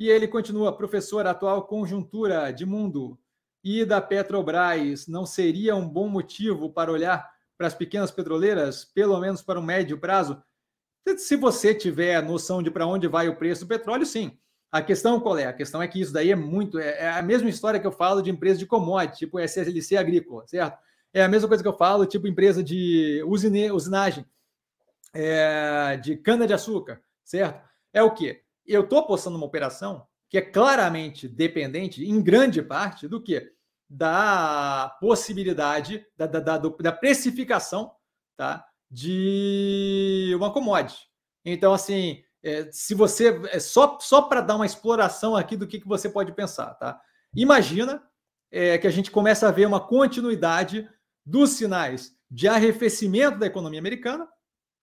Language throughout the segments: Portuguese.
E ele continua, professor, atual conjuntura de mundo e da Petrobras não seria um bom motivo para olhar para as pequenas petroleiras, pelo menos para um médio prazo? Se você tiver noção de para onde vai o preço do petróleo, sim. A questão qual é? A questão é que isso daí é muito. É, é a mesma história que eu falo de empresa de commodity, tipo SLC agrícola, certo? É a mesma coisa que eu falo, tipo empresa de usine, usinagem, é, de cana-de-açúcar, certo? É o quê? Eu estou apostando numa operação que é claramente dependente, em grande parte, do que? Da possibilidade, da, da, da, da precificação tá? de uma commodity. Então, assim, é, se você. É só só para dar uma exploração aqui do que, que você pode pensar, tá? Imagina é, que a gente começa a ver uma continuidade dos sinais de arrefecimento da economia americana,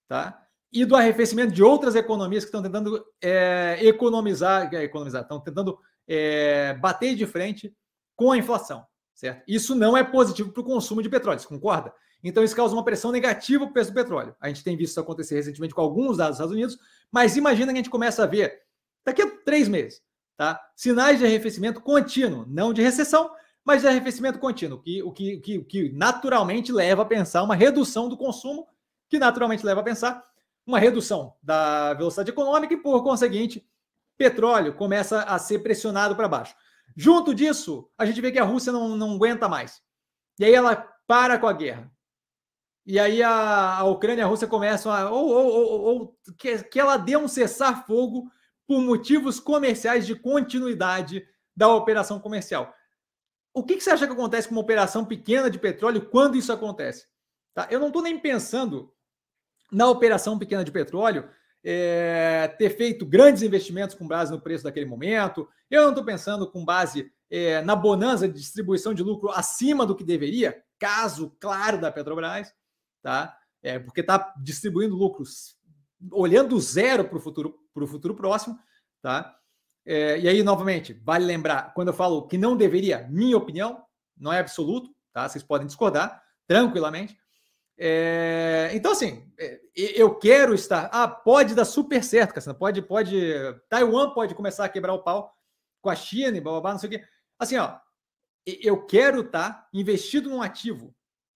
tá? E do arrefecimento de outras economias que estão tentando é, economizar, economizar, estão tentando é, bater de frente com a inflação, certo? Isso não é positivo para o consumo de petróleo, você concorda? Então isso causa uma pressão negativa para o preço do petróleo. A gente tem visto isso acontecer recentemente com alguns dados dos Estados Unidos, mas imagina que a gente começa a ver daqui a três meses, tá? Sinais de arrefecimento contínuo, não de recessão, mas de arrefecimento contínuo, que, o que, que, que naturalmente leva a pensar uma redução do consumo, que naturalmente leva a pensar uma redução da velocidade econômica e, por conseguinte, petróleo começa a ser pressionado para baixo. Junto disso, a gente vê que a Rússia não, não aguenta mais. E aí ela para com a guerra. E aí a, a Ucrânia e a Rússia começam a. Ou, ou, ou, ou que, que ela dê um cessar-fogo por motivos comerciais de continuidade da operação comercial. O que, que, você acha que acontece com uma operação pequena de petróleo quando isso acontece? Tá? Eu não estou nem pensando na operação pequena de petróleo, é, ter feito grandes investimentos com base no preço daquele momento. Eu não estou pensando com base é, na bonança de distribuição de lucro acima do que deveria, caso claro da Petrobras, tá? É, porque está distribuindo lucros olhando zero para o futuro, o futuro próximo, tá? É, e aí, novamente, vale lembrar, quando eu falo que não deveria, minha opinião, não é absoluto, tá? Vocês podem discordar tranquilamente, é, então, assim, é, eu quero estar. Ah, pode dar super certo, Cassandra. Pode, pode. Taiwan pode começar a quebrar o pau com a China e blá não sei o quê. Assim, ó, eu quero estar investido num ativo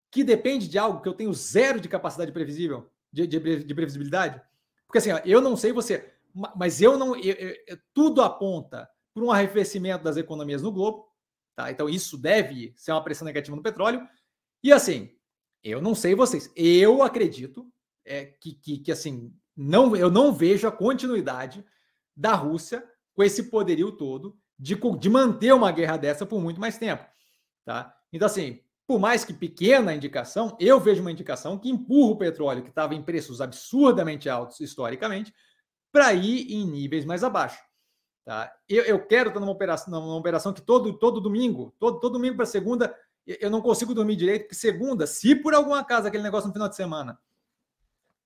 que depende de algo que eu tenho zero de capacidade previsível, de, de, de previsibilidade. Porque assim, ó, eu não sei você, mas eu não. Eu, eu, tudo aponta para um arrefecimento das economias no globo. Tá? Então, isso deve ser uma pressão negativa no petróleo. E assim, eu não sei vocês. Eu acredito é, que, que, que, assim, não, eu não vejo a continuidade da Rússia com esse poderio todo de, de manter uma guerra dessa por muito mais tempo. Tá? Então, assim, por mais que pequena a indicação, eu vejo uma indicação que empurra o petróleo, que estava em preços absurdamente altos historicamente, para ir em níveis mais abaixo. Tá? Eu, eu quero estar numa operação, numa operação que todo, todo domingo, todo, todo domingo para segunda, eu não consigo dormir direito, porque segunda, se por algum acaso aquele negócio no final de semana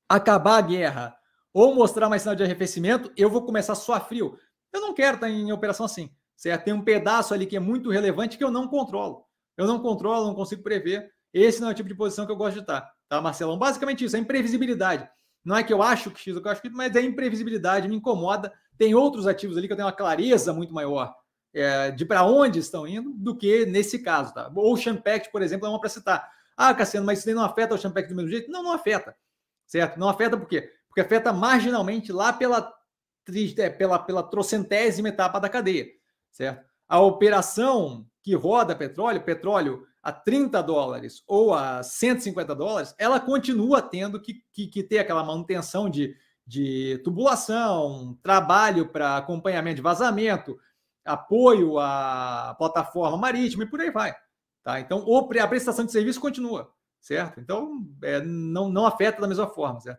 acabar a guerra ou mostrar mais sinal de arrefecimento, eu vou começar a suar frio. Eu não quero estar em operação assim, certo? Tem um pedaço ali que é muito relevante que eu não controlo. Eu não controlo, não consigo prever. Esse não é o tipo de posição que eu gosto de estar, tá, Marcelão? Basicamente isso, é imprevisibilidade. Não é que eu acho que X, eu acho que, mas é imprevisibilidade, me incomoda. Tem outros ativos ali que eu tenho uma clareza muito maior é, de para onde estão indo do que nesse caso. Tá? O Champact, por exemplo, é uma para citar. Ah, Cassiano, mas isso não afeta o Champact do mesmo jeito? Não, não afeta. Certo? Não afeta por quê? Porque afeta marginalmente lá pela, é, pela, pela trocentésima etapa da cadeia. Certo? A operação que roda petróleo, petróleo a 30 dólares ou a 150 dólares, ela continua tendo que, que, que ter aquela manutenção de, de tubulação, trabalho para acompanhamento de vazamento, apoio à plataforma marítima e por aí vai. Tá? Então, a prestação de serviço continua, certo? Então, é, não, não afeta da mesma forma, certo?